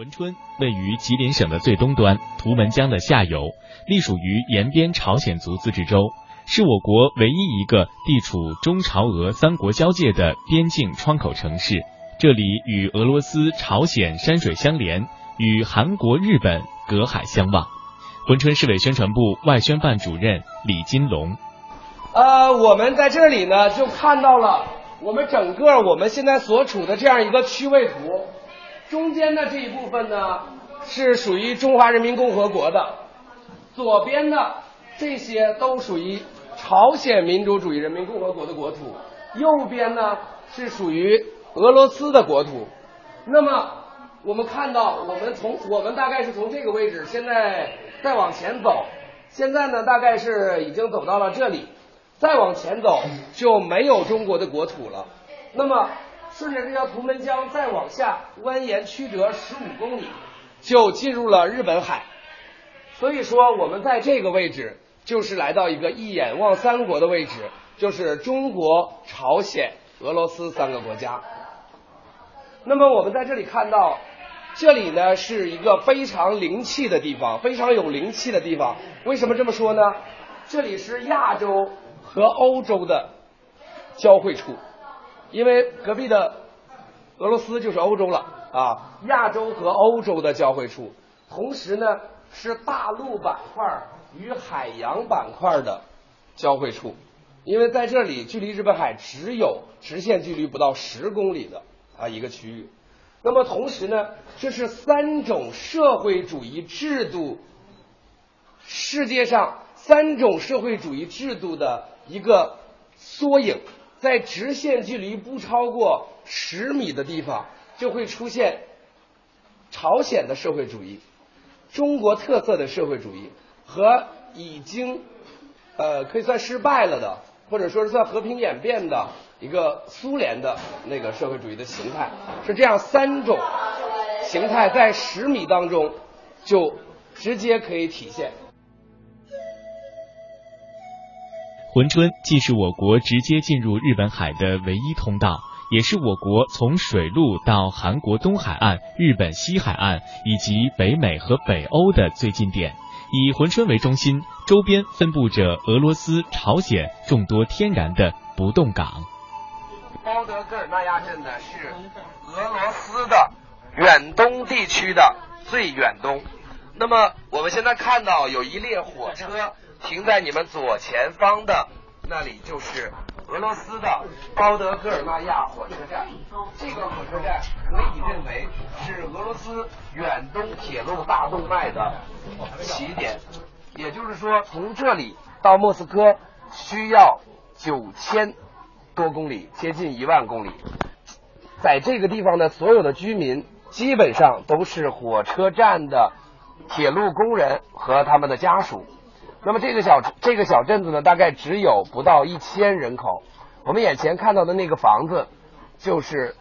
珲春位于吉林省的最东端，图们江的下游，隶属于延边朝鲜族自治州，是我国唯一一个地处中朝俄三国交界的边境窗口城市。这里与俄罗斯、朝鲜山水相连，与韩国、日本隔海相望。珲春市委宣传部外宣办主任李金龙。呃，我们在这里呢，就看到了我们整个我们现在所处的这样一个区位图。中间的这一部分呢，是属于中华人民共和国的；左边的这些都属于朝鲜民主主义人民共和国的国土；右边呢是属于俄罗斯的国土。那么我们看到，我们从我们大概是从这个位置，现在再往前走，现在呢大概是已经走到了这里，再往前走就没有中国的国土了。那么。顺着这条图门江再往下蜿蜒曲折十五公里，就进入了日本海。所以说，我们在这个位置就是来到一个一眼望三国的位置，就是中国、朝鲜、俄罗斯三个国家。那么我们在这里看到，这里呢是一个非常灵气的地方，非常有灵气的地方。为什么这么说呢？这里是亚洲和欧洲的交汇处。因为隔壁的俄罗斯就是欧洲了啊，亚洲和欧洲的交汇处，同时呢是大陆板块与海洋板块的交汇处，因为在这里距离日本海只有直线距离不到十公里的啊一个区域，那么同时呢，这是三种社会主义制度，世界上三种社会主义制度的一个缩影。在直线距离不超过十米的地方，就会出现朝鲜的社会主义、中国特色的社会主义和已经呃可以算失败了的，或者说是算和平演变的一个苏联的那个社会主义的形态，是这样三种形态在十米当中就直接可以体现。珲春既是我国直接进入日本海的唯一通道，也是我国从水路到韩国东海岸、日本西海岸以及北美和北欧的最近点。以珲春为中心，周边分布着俄罗斯、朝鲜众多天然的不动港。包德戈尔纳亚镇呢是俄罗斯的远东地区的最远东。那么我们现在看到有一列火车。停在你们左前方的那里就是俄罗斯的包德戈尔纳亚火车站。这个火车站可以认为是俄罗斯远东铁路大动脉的起点。也就是说，从这里到莫斯科需要九千多公里，接近一万公里。在这个地方的所有的居民基本上都是火车站的铁路工人和他们的家属。那么这个小这个小镇子呢，大概只有不到一千人口。我们眼前看到的那个房子，就是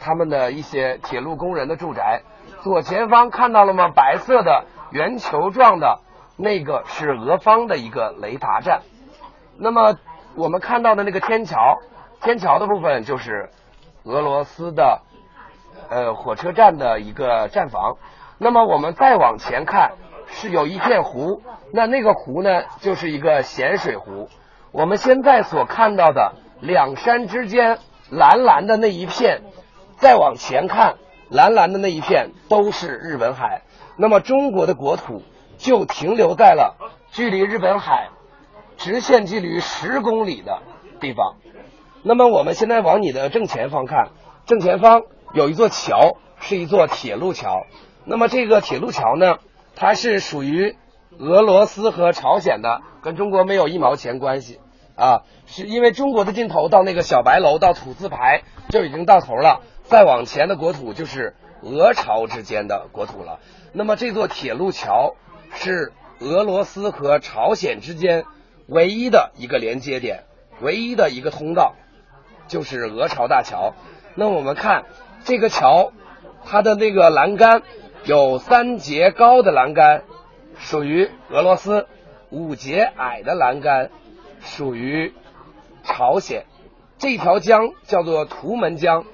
他们的一些铁路工人的住宅。左前方看到了吗？白色的圆球状的那个是俄方的一个雷达站。那么我们看到的那个天桥，天桥的部分就是俄罗斯的呃火车站的一个站房。那么我们再往前看。是有一片湖，那那个湖呢，就是一个咸水湖。我们现在所看到的两山之间蓝蓝的那一片，再往前看，蓝蓝的那一片都是日本海。那么中国的国土就停留在了距离日本海直线距离十公里的地方。那么我们现在往你的正前方看，正前方有一座桥，是一座铁路桥。那么这个铁路桥呢？它是属于俄罗斯和朝鲜的，跟中国没有一毛钱关系啊！是因为中国的尽头到那个小白楼到土字牌就已经到头了，再往前的国土就是俄朝之间的国土了。那么这座铁路桥是俄罗斯和朝鲜之间唯一的一个连接点，唯一的一个通道，就是俄朝大桥。那我们看这个桥，它的那个栏杆。有三节高的栏杆，属于俄罗斯；五节矮的栏杆，属于朝鲜。这条江叫做图门江。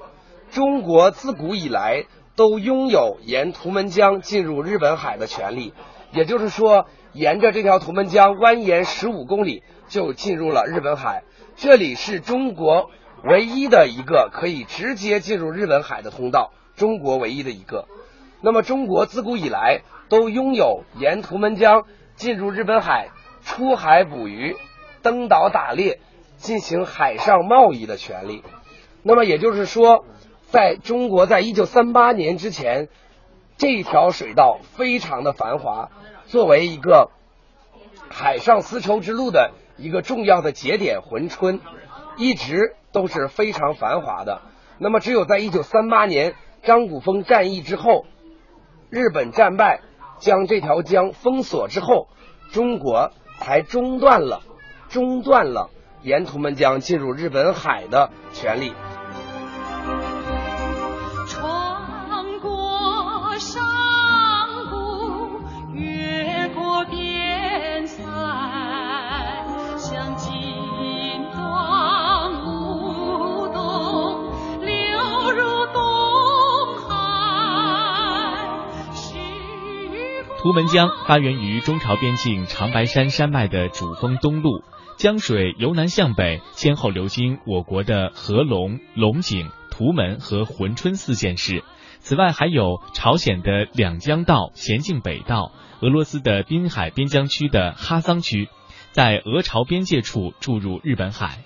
中国自古以来都拥有沿图门江进入日本海的权利。也就是说，沿着这条图门江蜿蜒十五公里就进入了日本海。这里是中国唯一的一个可以直接进入日本海的通道，中国唯一的一个。那么，中国自古以来都拥有沿图们江进入日本海、出海捕鱼、登岛打猎、进行海上贸易的权利。那么也就是说，在中国在一九三八年之前，这条水道非常的繁华，作为一个海上丝绸之路的一个重要的节点，珲春一直都是非常繁华的。那么，只有在一九三八年张古峰战役之后。日本战败，将这条江封锁之后，中国才中断了中断了沿途们将进入日本海的权利。图门江发源于中朝边境长白山山脉的主峰东麓，江水由南向北，先后流经我国的合龙、龙井、图门和珲春四县市。此外，还有朝鲜的两江道、咸镜北道，俄罗斯的滨海边疆区的哈桑区，在俄朝边界处注入日本海。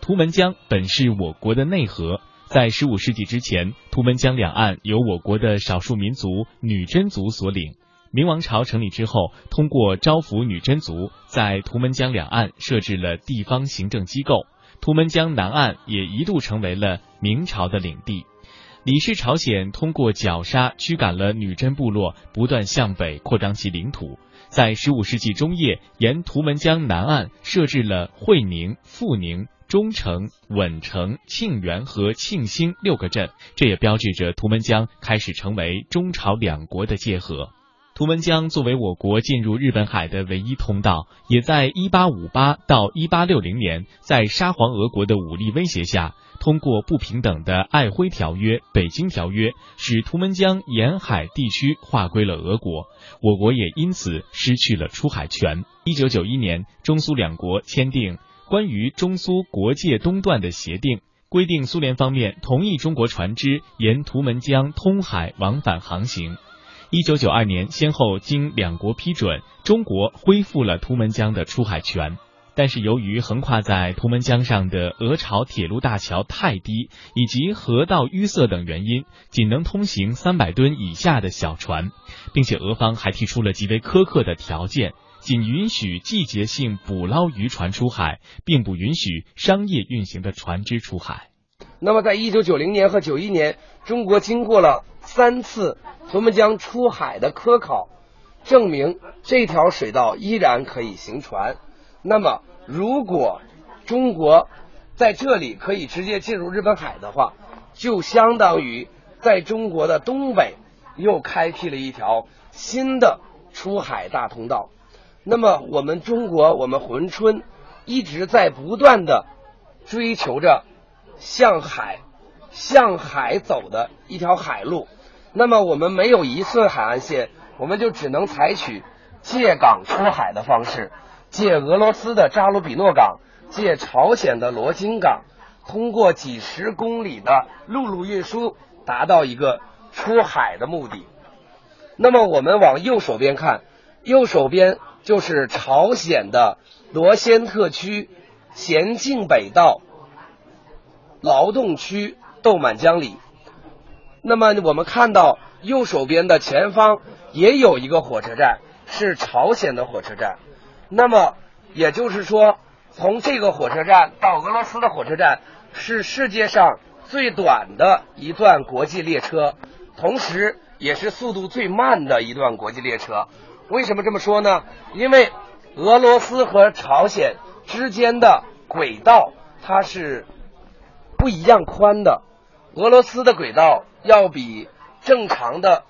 图门江本是我国的内河，在十五世纪之前，图门江两岸由我国的少数民族女真族所领。明王朝成立之后，通过招抚女真族，在图们江两岸设置了地方行政机构。图们江南岸也一度成为了明朝的领地。李氏朝鲜通过绞杀驱赶了女真部落，不断向北扩张其领土。在十五世纪中叶，沿图们江南岸设置了会宁、富宁、中城、稳城、庆元和庆兴六个镇，这也标志着图们江开始成为中朝两国的界河。图们江作为我国进入日本海的唯一通道，也在1858到1860年，在沙皇俄国的武力威胁下，通过不平等的《爱辉条约》《北京条约》，使图们江沿海地区划归了俄国，我国也因此失去了出海权。1991年，中苏两国签订关于中苏国界东段的协定，规定苏联方面同意中国船只沿图们江通海往返航行。一九九二年，先后经两国批准，中国恢复了图们江的出海权。但是，由于横跨在图们江上的俄朝铁路大桥太低，以及河道淤塞等原因，仅能通行三百吨以下的小船，并且俄方还提出了极为苛刻的条件，仅允许季节性捕捞渔船出海，并不允许商业运行的船只出海。那么，在一九九零年和九一年，中国经过了三次。图们江出海的科考证明，这条水道依然可以行船。那么，如果中国在这里可以直接进入日本海的话，就相当于在中国的东北又开辟了一条新的出海大通道。那么，我们中国，我们珲春一直在不断的追求着向海、向海走的一条海路。那么我们没有一寸海岸线，我们就只能采取借港出海的方式，借俄罗斯的扎鲁比诺港，借朝鲜的罗津港，通过几十公里的陆路运输，达到一个出海的目的。那么我们往右手边看，右手边就是朝鲜的罗先特区咸镜北道劳动区豆满江里。那么我们看到右手边的前方也有一个火车站，是朝鲜的火车站。那么也就是说，从这个火车站到俄罗斯的火车站是世界上最短的一段国际列车，同时也是速度最慢的一段国际列车。为什么这么说呢？因为俄罗斯和朝鲜之间的轨道它是不一样宽的，俄罗斯的轨道。要比正常的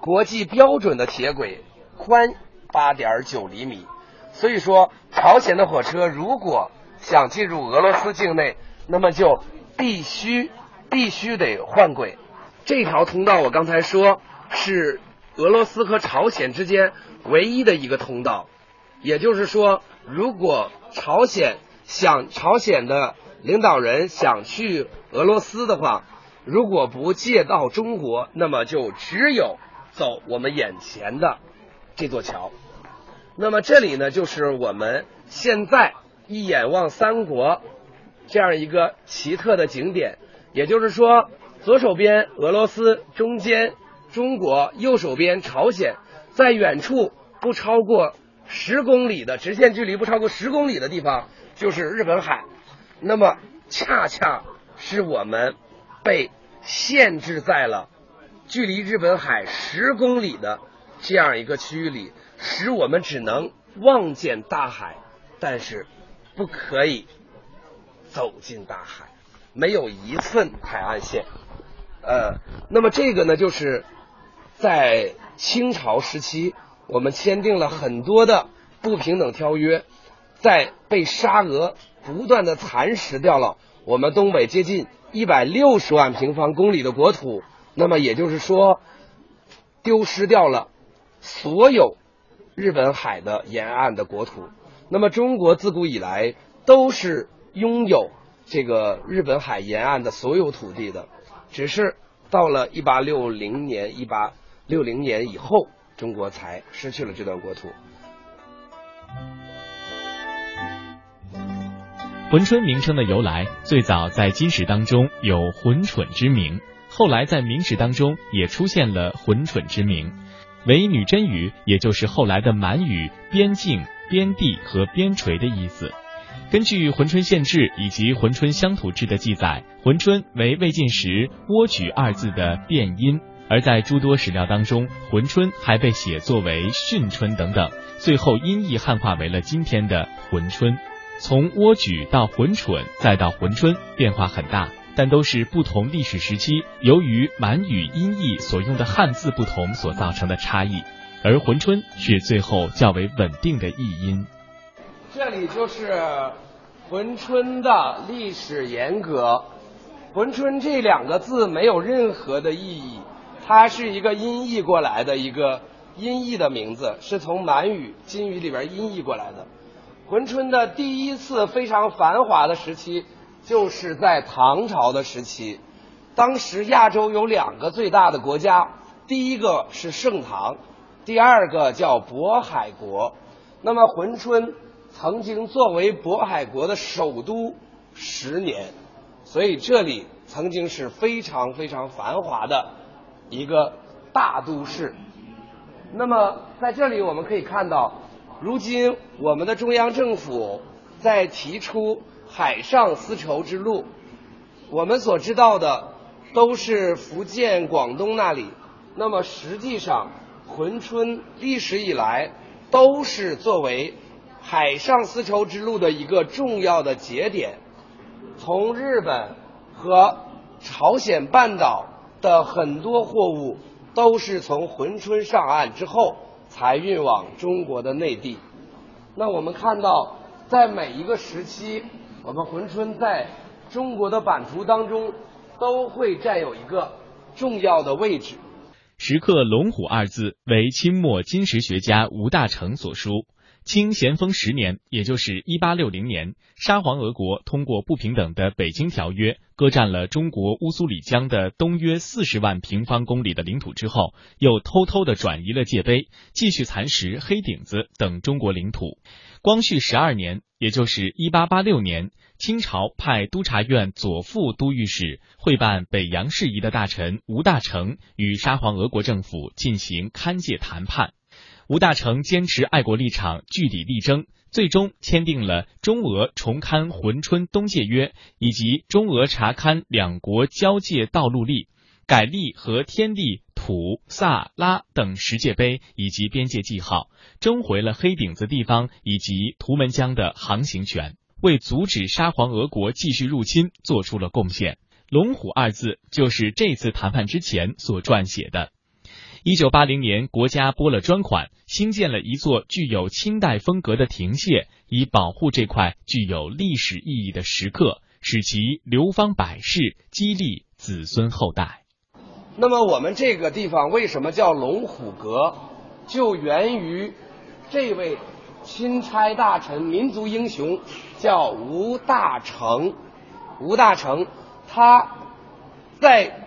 国际标准的铁轨宽八点九厘米，所以说朝鲜的火车如果想进入俄罗斯境内，那么就必须必须得换轨。这条通道我刚才说是俄罗斯和朝鲜之间唯一的一个通道，也就是说，如果朝鲜想朝鲜的领导人想去俄罗斯的话，如果不借到中国，那么就只有走我们眼前的这座桥。那么这里呢，就是我们现在一眼望三国这样一个奇特的景点，也就是说。左手边俄罗斯，中间中国，右手边朝鲜，在远处不超过十公里的直线距离不超过十公里的地方就是日本海。那么恰恰是我们被限制在了距离日本海十公里的这样一个区域里，使我们只能望见大海，但是不可以走进大海，没有一寸海岸线。呃，那么这个呢，就是在清朝时期，我们签订了很多的不平等条约，在被沙俄不断的蚕食掉了我们东北接近一百六十万平方公里的国土，那么也就是说，丢失掉了所有日本海的沿岸的国土。那么中国自古以来都是拥有这个日本海沿岸的所有土地的。只是到了一八六零年、一八六零年以后，中国才失去了这段国土。珲春名称的由来，最早在金史当中有珲蠢之名，后来在明史当中也出现了珲蠢之名，为女真语，也就是后来的满语“边境”“边地”和“边陲”的意思。根据《珲春县志》以及《珲春乡土志》的记载，珲春为魏晋时“蜗举”二字的变音，而在诸多史料当中，珲春还被写作为训春等等，最后音译汉化为了今天的珲春。从蜗举到浑蠢再到浑春，变化很大，但都是不同历史时期由于满语音译所用的汉字不同所造成的差异，而浑春是最后较为稳定的译音。这里就是浑春的历史沿革。浑春这两个字没有任何的意义，它是一个音译过来的一个音译的名字，是从满语、金语里边音译过来的。珲春的第一次非常繁华的时期，就是在唐朝的时期。当时亚洲有两个最大的国家，第一个是盛唐，第二个叫渤海国。那么珲春。曾经作为渤海国的首都十年，所以这里曾经是非常非常繁华的一个大都市。那么在这里我们可以看到，如今我们的中央政府在提出海上丝绸之路，我们所知道的都是福建、广东那里。那么实际上，珲春历史以来都是作为。海上丝绸之路的一个重要的节点，从日本和朝鲜半岛的很多货物都是从珲春上岸之后才运往中国的内地。那我们看到，在每一个时期，我们珲春在中国的版图当中都会占有一个重要的位置。石刻“龙虎”二字为清末金石学家吴大成所书。清咸丰十年，也就是一八六零年，沙皇俄国通过不平等的《北京条约》，割占了中国乌苏里江的东约四十万平方公里的领土之后，又偷偷的转移了界碑，继续蚕食黑顶子等中国领土。光绪十二年，也就是一八八六年，清朝派督察院左副都御史会办北洋事宜的大臣吴大成，与沙皇俄国政府进行勘界谈判。吴大成坚持爱国立场，据理力争，最终签订了中俄重勘珲春东界约以及中俄查勘两国交界道路例，改立和天地、土、萨、拉等十界碑以及边界记号，征回了黑顶子地方以及图们江的航行权，为阻止沙皇俄国继续入侵做出了贡献。龙虎二字就是这次谈判之前所撰写的。一九八零年，国家拨了专款，新建了一座具有清代风格的亭榭，以保护这块具有历史意义的石刻，使其流芳百世，激励子孙后代。那么我们这个地方为什么叫龙虎阁？就源于这位钦差大臣、民族英雄，叫吴大成。吴大成他在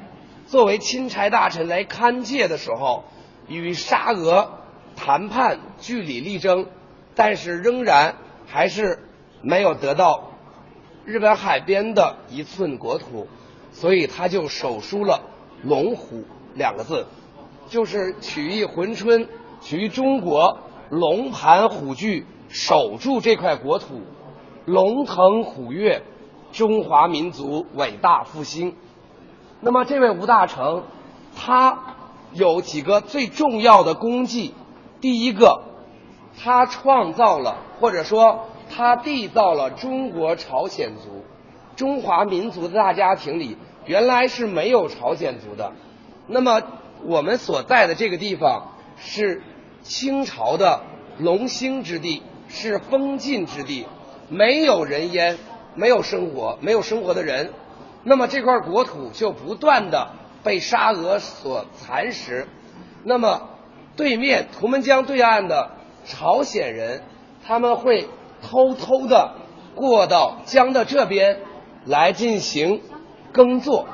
作为钦差大臣来勘界的时候，与沙俄谈判据理力争，但是仍然还是没有得到日本海边的一寸国土，所以他就手书了“龙虎”两个字，就是取意珲春，取意中国龙盘虎踞，守住这块国土，龙腾虎跃，中华民族伟大复兴。那么这位吴大成，他有几个最重要的功绩。第一个，他创造了或者说他缔造了中国朝鲜族，中华民族的大家庭里原来是没有朝鲜族的。那么我们所在的这个地方是清朝的龙兴之地，是封禁之地，没有人烟，没有生活，没有生活的人。那么这块国土就不断的被沙俄所蚕食。那么对面图们江对岸的朝鲜人，他们会偷偷的过到江的这边来进行耕作。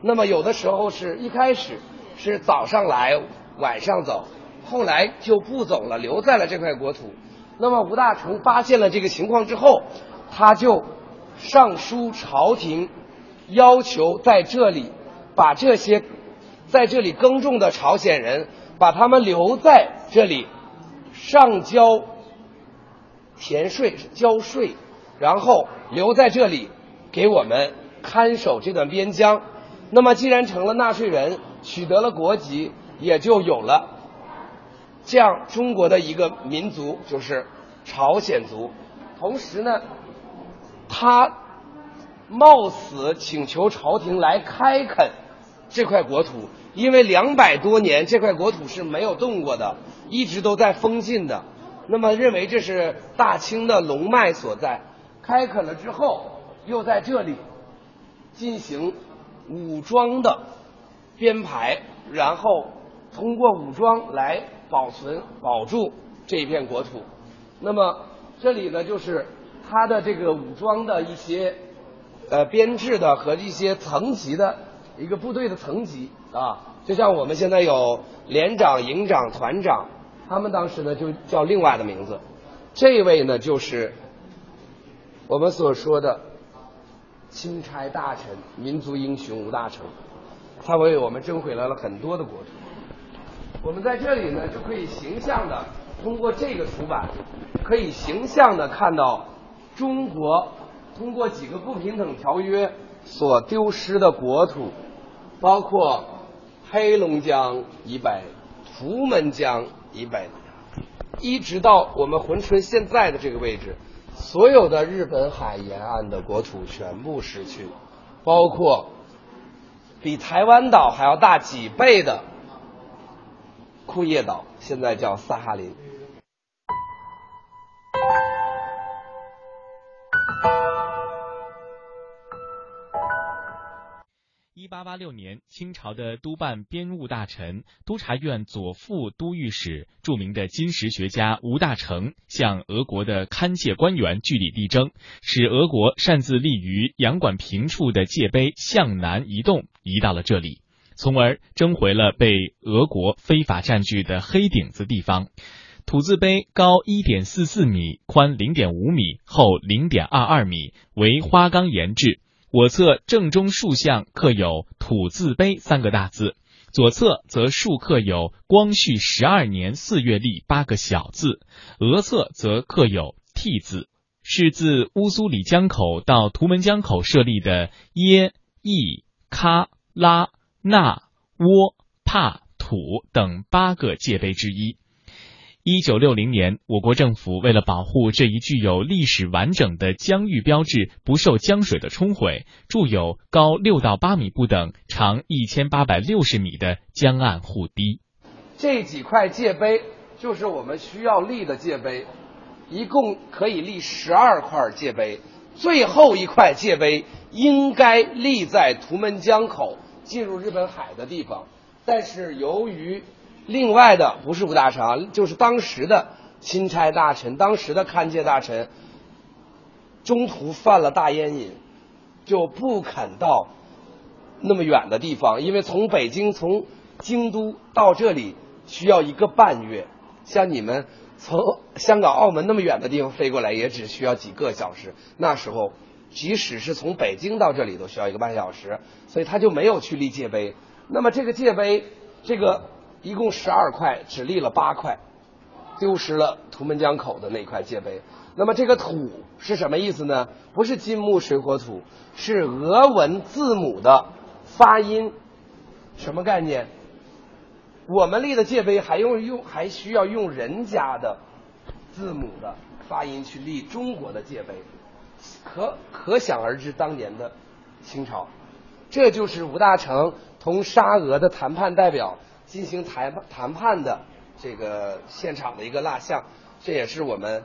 那么有的时候是一开始是早上来，晚上走，后来就不走了，留在了这块国土。那么吴大成发现了这个情况之后，他就上书朝廷，要求在这里把这些在这里耕种的朝鲜人，把他们留在这里，上交田税交税，然后留在这里给我们看守这段边疆。那么既然成了纳税人，取得了国籍，也就有了这样中国的一个民族，就是朝鲜族。同时呢，他冒死请求朝廷来开垦这块国土，因为两百多年这块国土是没有动过的，一直都在封禁的。那么认为这是大清的龙脉所在，开垦了之后，又在这里进行武装的编排，然后通过武装来保存保住这一片国土。那么这里呢，就是他的这个武装的一些呃编制的和一些层级的一个部队的层级啊，就像我们现在有连长、营长、团长，他们当时呢就叫另外的名字。这位呢就是我们所说的钦差大臣、民族英雄吴大成，他为我们争回来了很多的国土。我们在这里呢，就可以形象的通过这个图版，可以形象的看到中国通过几个不平等条约所丢失的国土，包括黑龙江以北、图们江以北，一直到我们珲春现在的这个位置，所有的日本海沿岸的国土全部失去，包括比台湾岛还要大几倍的库页岛，现在叫萨哈林。一八八六年，清朝的督办编务大臣、督察院左副都御史、著名的金石学家吴大成，向俄国的勘界官员据理力争，使俄国擅自立于洋馆平处的界碑向南移动，移到了这里，从而争回了被俄国非法占据的黑顶子地方。土字碑高一点四四米，宽零点五米，厚零点二二米，为花岗岩制。我侧正中竖向刻有“土字碑”三个大字，左侧则竖刻有“光绪十二年四月历”八个小字，额侧则刻有“替”字，是自乌苏里江口到图们江口设立的耶、义、喀、拉、纳、窝、帕、土等八个界碑之一。一九六零年，我国政府为了保护这一具有历史完整的疆域标志不受江水的冲毁，筑有高六到八米不等、长一千八百六十米的江岸护堤。这几块界碑就是我们需要立的界碑，一共可以立十二块界碑。最后一块界碑应该立在图们江口进入日本海的地方。但是由于另外的不是吴大成，就是当时的钦差大臣、当时的勘界大臣，中途犯了大烟瘾，就不肯到那么远的地方，因为从北京从京都到这里需要一个半月，像你们从香港、澳门那么远的地方飞过来，也只需要几个小时。那时候，即使是从北京到这里都需要一个半小时，所以他就没有去立界碑。那么这个界碑，这个一共十二块，只立了八块，丢失了图们江口的那块界碑。那么这个土是什么意思呢？不是金木水火土，是俄文字母的发音，什么概念？我们立的界碑还用用还需要用人家的字母的发音去立中国的界碑，可可想而知当年的清朝，这就是吴大成同沙俄的谈判代表进行谈谈判的这个现场的一个蜡像，这也是我们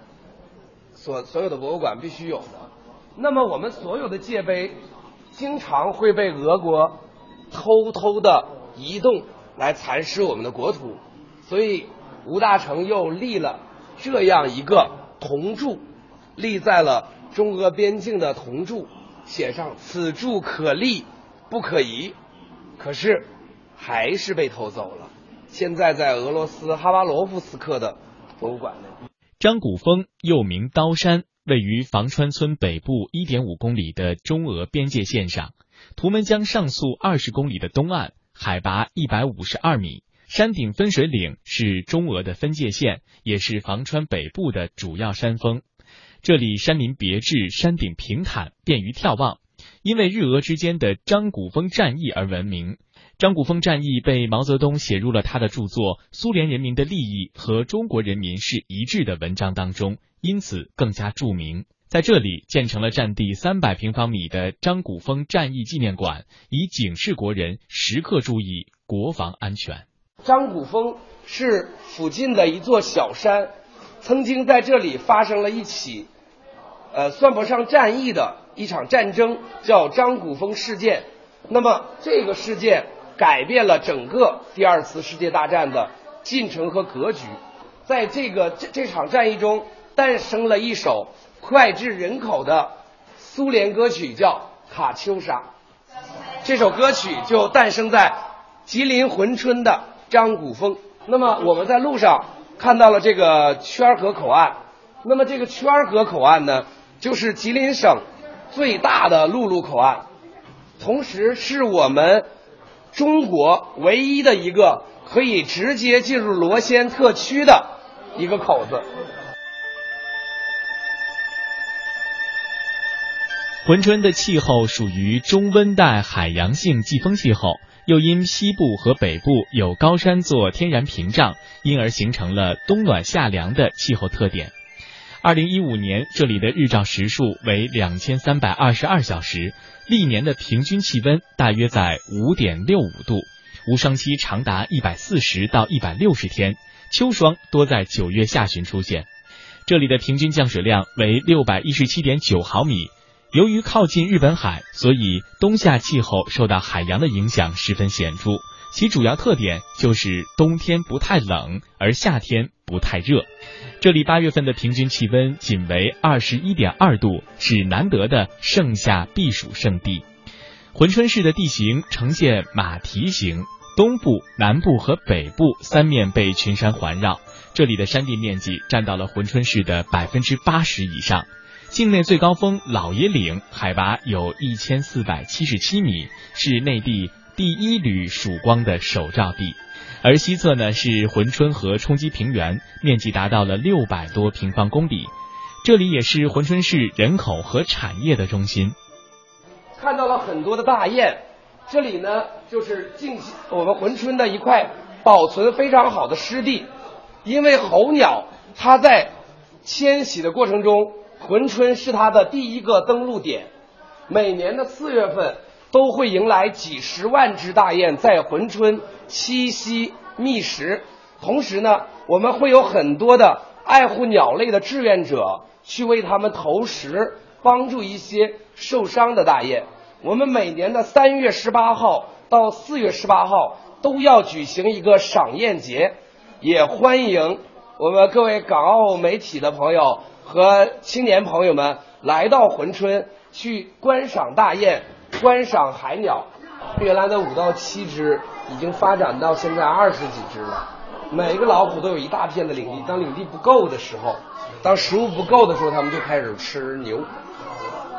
所所有的博物馆必须有的。那么我们所有的界碑经常会被俄国偷偷的移动。来蚕食我们的国土，所以吴大成又立了这样一个铜柱，立在了中俄边境的铜柱，写上“此柱可立，不可移”。可是还是被偷走了，现在在俄罗斯哈巴罗夫斯克的博物馆内。张古峰又名刀山，位于房川村北部一点五公里的中俄边界线上，图们江上溯二十公里的东岸。海拔一百五十二米，山顶分水岭是中俄的分界线，也是房川北部的主要山峰。这里山林别致，山顶平坦，便于眺望。因为日俄之间的张古峰战役而闻名。张古峰战役被毛泽东写入了他的著作《苏联人民的利益和中国人民是一致》的文章当中，因此更加著名。在这里建成了占地三百平方米的张古峰战役纪念馆，以警示国人时刻注意国防安全。张古峰是附近的一座小山，曾经在这里发生了一起，呃，算不上战役的一场战争，叫张古峰事件。那么这个事件改变了整个第二次世界大战的进程和格局。在这个这这场战役中，诞生了一首。脍炙人口的苏联歌曲叫《卡秋莎》，这首歌曲就诞生在吉林珲春的张古峰。那么我们在路上看到了这个圈河口岸，那么这个圈河口岸呢，就是吉林省最大的陆路口岸，同时是我们中国唯一的一个可以直接进入罗先特区的一个口子。珲春的气候属于中温带海洋性季风气候，又因西部和北部有高山做天然屏障，因而形成了冬暖夏凉的气候特点。二零一五年，这里的日照时数为两千三百二十二小时，历年的平均气温大约在五点六五度，无霜期长达一百四十到一百六十天，秋霜多在九月下旬出现。这里的平均降水量为六百一十七点九毫米。由于靠近日本海，所以冬夏气候受到海洋的影响十分显著。其主要特点就是冬天不太冷，而夏天不太热。这里八月份的平均气温仅为二十一点二度，是难得的盛夏避暑胜地。珲春市的地形呈现马蹄形，东部、南部和北部三面被群山环绕，这里的山地面积占到了珲春市的百分之八十以上。境内最高峰老爷岭海拔有一千四百七十七米，是内地第一缕曙光的首照地。而西侧呢是珲春河冲积平原，面积达到了六百多平方公里。这里也是珲春市人口和产业的中心。看到了很多的大雁，这里呢就是近我们珲春的一块保存非常好的湿地，因为候鸟它在迁徙的过程中。珲春是它的第一个登陆点，每年的四月份都会迎来几十万只大雁在珲春栖息觅食。同时呢，我们会有很多的爱护鸟类的志愿者去为它们投食，帮助一些受伤的大雁。我们每年的三月十八号到四月十八号都要举行一个赏雁节，也欢迎我们各位港澳媒体的朋友和青年朋友们来到珲春去观赏大雁、观赏海鸟。原来的五到七只，已经发展到现在二十几只了。每个老虎都有一大片的领地，当领地不够的时候，当食物不够的时候，它们就开始吃牛。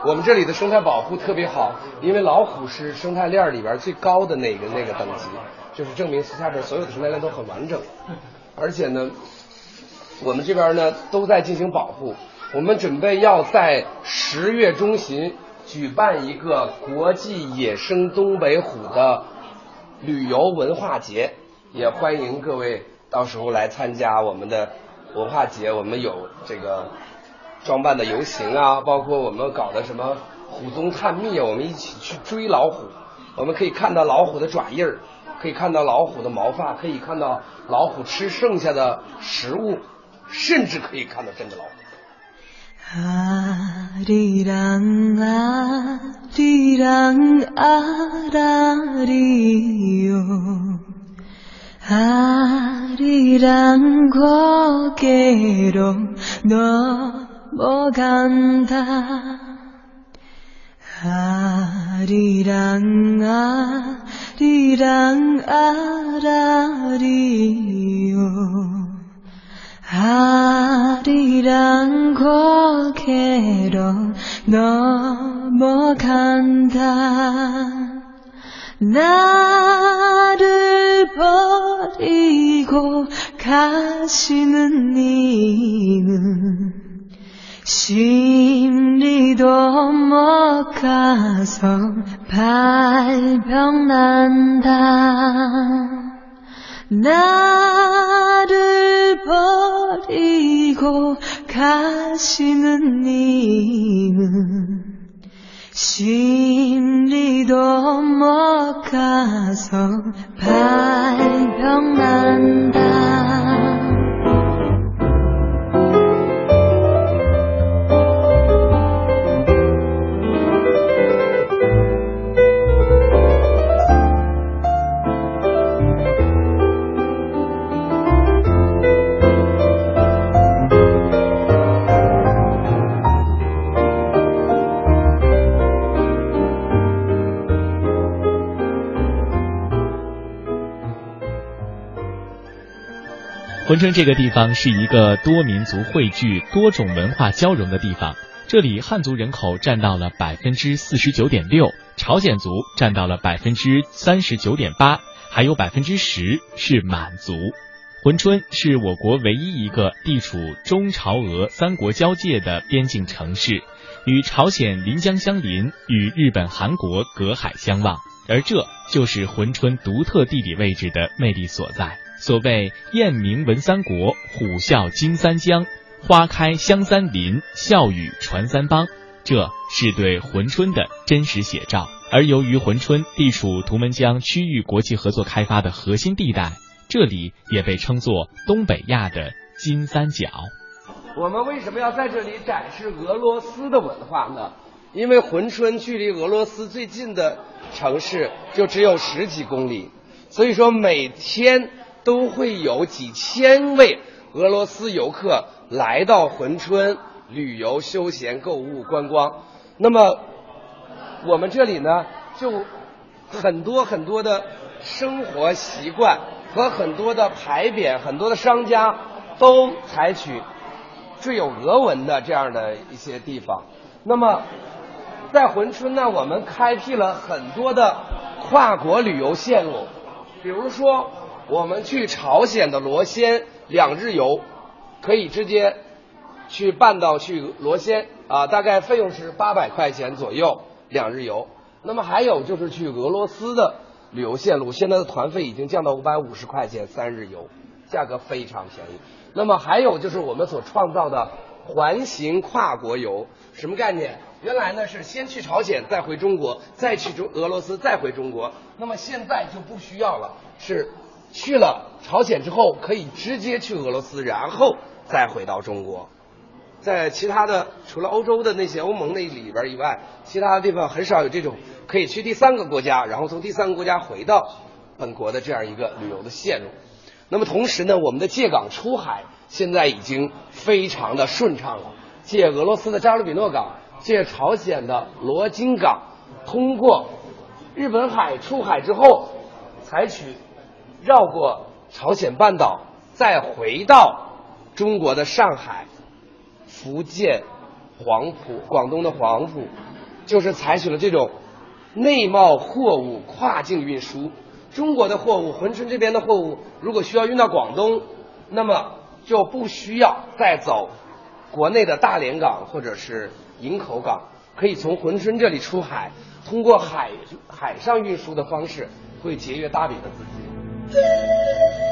我们这里的生态保护特别好，因为老虎是生态链里边最高的那个那个等级，就是证明下边所有的生态链都很完整。而且呢，我们这边呢都在进行保护。我们准备要在十月中旬举办一个国际野生东北虎的旅游文化节，也欢迎各位到时候来参加我们的文化节。我们有这个。装扮的游行啊，包括我们搞的什么虎踪探秘，我们一起去追老虎，我们可以看到老虎的爪印儿，可以看到老虎的毛发，可以看到老虎吃剩下的食物，甚至可以看到真的老虎。 아리랑 아리랑 아라리요. 아리랑 고개로 넘어간다. 아리랑 아리랑 아라리요. 아리랑 고개로 넘어간다. 나를 버리고 가시는 님은 심리도 못 가서 발병난다 나를 버리고 가시는 님은 심리도 못 가서 발병난다 珲春这个地方是一个多民族汇聚、多种文化交融的地方。这里汉族人口占到了百分之四十九点六，朝鲜族占到了百分之三十九点八，还有百分之十是满族。珲春是我国唯一一个地处中朝俄三国交界的边境城市，与朝鲜临江相邻，与日本、韩国隔海相望，而这就是珲春独特地理位置的魅力所在。所谓雁鸣闻三国，虎啸惊三江，花开香三林，笑语传三邦，这是对珲春的真实写照。而由于珲春地处图们江区域国际合作开发的核心地带，这里也被称作东北亚的金三角。我们为什么要在这里展示俄罗斯的文化呢？因为珲春距离俄罗斯最近的城市就只有十几公里，所以说每天。都会有几千位俄罗斯游客来到珲春旅游、休闲、购物、观光。那么我们这里呢，就很多很多的生活习惯和很多的牌匾，很多的商家都采取最有俄文的这样的一些地方。那么在珲春呢，我们开辟了很多的跨国旅游线路，比如说。我们去朝鲜的罗先两日游，可以直接去办到去罗先啊，大概费用是八百块钱左右两日游。那么还有就是去俄罗斯的旅游线路，现在的团费已经降到五百五十块钱三日游，价格非常便宜。那么还有就是我们所创造的环形跨国游，什么概念？原来呢是先去朝鲜，再回中国，再去中俄罗斯，再回中国。那么现在就不需要了，是。去了朝鲜之后，可以直接去俄罗斯，然后再回到中国。在其他的除了欧洲的那些欧盟那里边以外，其他的地方很少有这种可以去第三个国家，然后从第三个国家回到本国的这样一个旅游的线路。那么同时呢，我们的借港出海现在已经非常的顺畅了。借俄罗斯的扎卢比诺港，借朝鲜的罗津港，通过日本海出海之后，采取绕过朝鲜半岛，再回到中国的上海、福建、黄埔、广东的黄埔，就是采取了这种内贸货物跨境运输。中国的货物，珲春这边的货物，如果需要运到广东，那么就不需要再走国内的大连港或者是营口港，可以从珲春这里出海，通过海海上运输的方式，会节约大笔的资金。